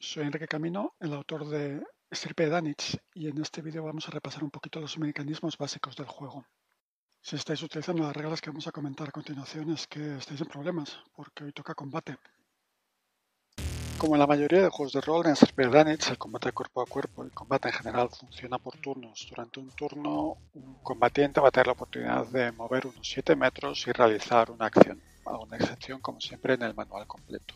Soy Enrique Camino, el autor de Estirpe Danich, y en este vídeo vamos a repasar un poquito los mecanismos básicos del juego. Si estáis utilizando las reglas que vamos a comentar a continuación es que estáis en problemas, porque hoy toca combate. Como en la mayoría de juegos de rol, en Estirpe Danich el combate cuerpo a cuerpo y combate en general funciona por turnos. Durante un turno, un combatiente va a tener la oportunidad de mover unos 7 metros y realizar una acción, a una excepción como siempre en el manual completo.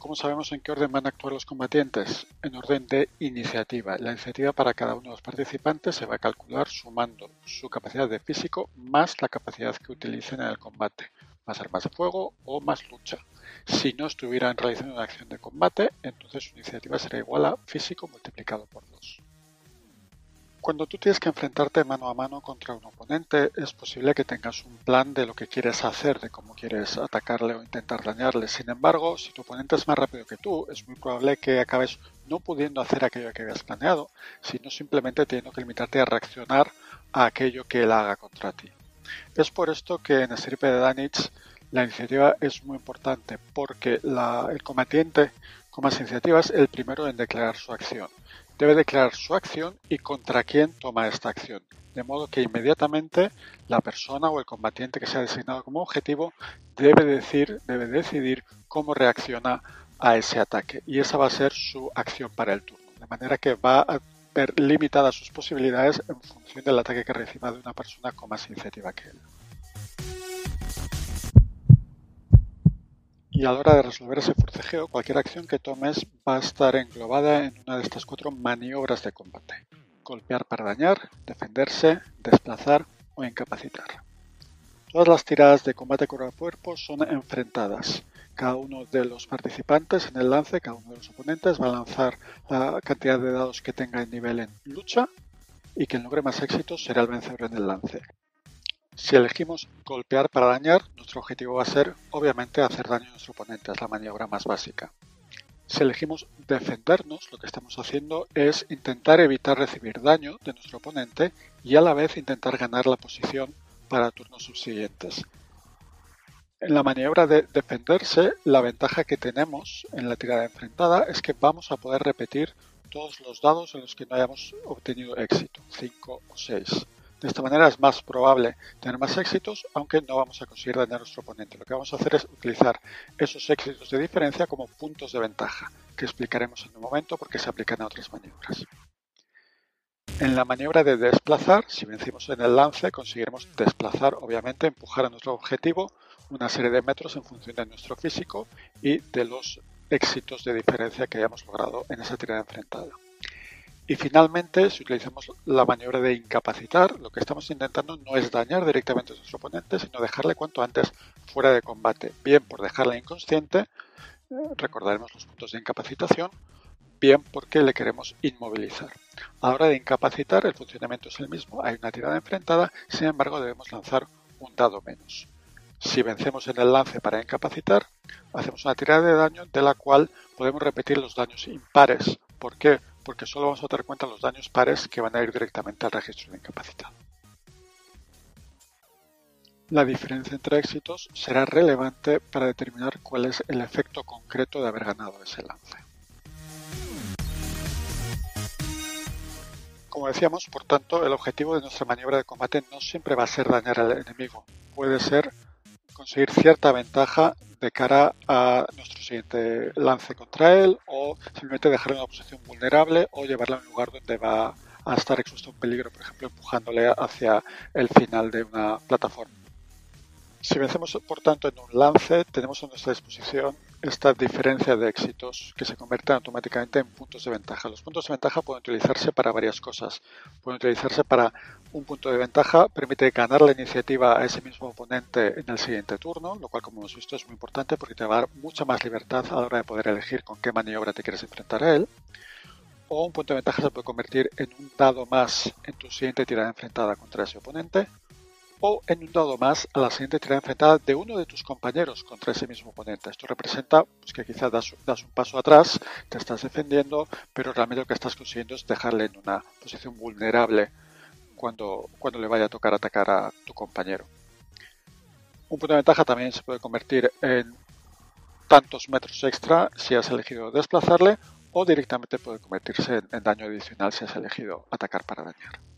¿Cómo sabemos en qué orden van a actuar los combatientes? En orden de iniciativa. La iniciativa para cada uno de los participantes se va a calcular sumando su capacidad de físico más la capacidad que utilicen en el combate. Más de fuego o más lucha. Si no estuvieran realizando una acción de combate, entonces su iniciativa será igual a físico multiplicado por 2. Cuando tú tienes que enfrentarte mano a mano contra un oponente, es posible que tengas un plan de lo que quieres hacer, de cómo quieres atacarle o intentar dañarle. Sin embargo, si tu oponente es más rápido que tú, es muy probable que acabes no pudiendo hacer aquello que habías planeado, sino simplemente teniendo que limitarte a reaccionar a aquello que él haga contra ti. Es por esto que en Estirpe de Danich la iniciativa es muy importante, porque el combatiente con más iniciativa es el primero en declarar su acción debe declarar su acción y contra quién toma esta acción, de modo que inmediatamente la persona o el combatiente que sea designado como objetivo debe decir, debe decidir cómo reacciona a ese ataque y esa va a ser su acción para el turno, de manera que va a ver limitadas sus posibilidades en función del ataque que reciba de una persona con más iniciativa que él. Y a la hora de resolver ese forcejeo, cualquier acción que tomes va a estar englobada en una de estas cuatro maniobras de combate. Golpear para dañar, defenderse, desplazar o incapacitar. Todas las tiradas de combate cuerpo a cuerpo son enfrentadas. Cada uno de los participantes en el lance, cada uno de los oponentes va a lanzar la cantidad de dados que tenga en nivel en lucha y quien logre más éxitos será el vencedor en el lance. Si elegimos golpear para dañar, nuestro objetivo va a ser obviamente hacer daño a nuestro oponente, es la maniobra más básica. Si elegimos defendernos, lo que estamos haciendo es intentar evitar recibir daño de nuestro oponente y a la vez intentar ganar la posición para turnos subsiguientes. En la maniobra de defenderse, la ventaja que tenemos en la tirada enfrentada es que vamos a poder repetir todos los dados en los que no hayamos obtenido éxito, 5 o 6. De esta manera es más probable tener más éxitos, aunque no vamos a conseguir dañar a nuestro oponente. Lo que vamos a hacer es utilizar esos éxitos de diferencia como puntos de ventaja, que explicaremos en un momento porque se aplican a otras maniobras. En la maniobra de desplazar, si vencimos en el lance, conseguiremos desplazar, obviamente, empujar a nuestro objetivo una serie de metros en función de nuestro físico y de los éxitos de diferencia que hayamos logrado en esa tirada enfrentada. Y finalmente, si utilizamos la maniobra de incapacitar, lo que estamos intentando no es dañar directamente a nuestro oponente, sino dejarle cuanto antes fuera de combate, bien por dejarle inconsciente, recordaremos los puntos de incapacitación, bien porque le queremos inmovilizar. A la hora de incapacitar, el funcionamiento es el mismo, hay una tirada enfrentada, sin embargo debemos lanzar un dado menos. Si vencemos en el lance para incapacitar, hacemos una tirada de daño de la cual podemos repetir los daños impares. ¿Por qué? Porque solo vamos a en cuenta los daños pares que van a ir directamente al registro de incapacitado. La diferencia entre éxitos será relevante para determinar cuál es el efecto concreto de haber ganado ese lance. Como decíamos, por tanto, el objetivo de nuestra maniobra de combate no siempre va a ser dañar al enemigo, puede ser conseguir cierta ventaja de cara a nuestro siguiente lance contra él o simplemente dejarle en una posición vulnerable o llevarle a un lugar donde va a estar expuesto a un peligro, por ejemplo, empujándole hacia el final de una plataforma. Si vencemos, por tanto, en un lance, tenemos a nuestra disposición esta diferencia de éxitos que se convierten automáticamente en puntos de ventaja. Los puntos de ventaja pueden utilizarse para varias cosas. Pueden utilizarse para un punto de ventaja, permite ganar la iniciativa a ese mismo oponente en el siguiente turno, lo cual, como hemos visto, es muy importante porque te va a dar mucha más libertad a la hora de poder elegir con qué maniobra te quieres enfrentar a él. O un punto de ventaja se puede convertir en un dado más en tu siguiente tirada enfrentada contra ese oponente o en un dado más a la siguiente tirada enfrentada de uno de tus compañeros contra ese mismo oponente. Esto representa pues, que quizás das, un paso atrás, te estás defendiendo, pero realmente lo que estás consiguiendo es dejarle en una posición vulnerable cuando, cuando le vaya a tocar atacar a tu compañero. Un punto de ventaja también se puede convertir en tantos metros extra si has elegido desplazarle o directamente puede convertirse en daño adicional si has elegido atacar para dañar.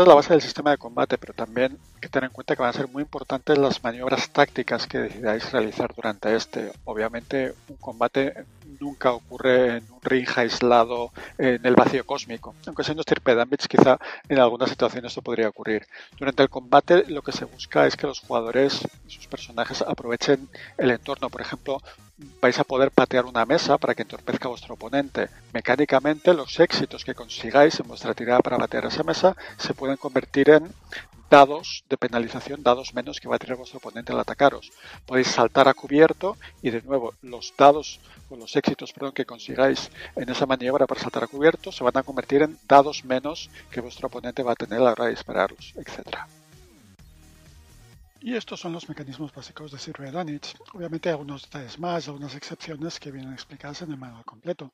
Es la base del sistema de combate, pero también hay que tener en cuenta que van a ser muy importantes las maniobras tácticas que decidáis realizar durante este. Obviamente, un combate nunca ocurre en un ring aislado en el vacío cósmico. Aunque siendo Stirpe quizá en algunas situaciones esto podría ocurrir. Durante el combate, lo que se busca es que los jugadores sus personajes aprovechen el entorno. Por ejemplo, vais a poder patear una mesa para que entorpezca a vuestro oponente. Mecánicamente, los éxitos que consigáis en vuestra tirada para patear esa mesa se pueden convertir en dados de penalización, dados menos que va a tener vuestro oponente al atacaros. Podéis saltar a cubierto y de nuevo los dados o los éxitos perdón, que consigáis en esa maniobra para saltar a cubierto se van a convertir en dados menos que vuestro oponente va a tener a la hora de dispararlos, etcétera. Y estos son los mecanismos básicos de Zero Advantage. Obviamente hay algunos detalles más, algunas excepciones que vienen explicadas en el manual completo.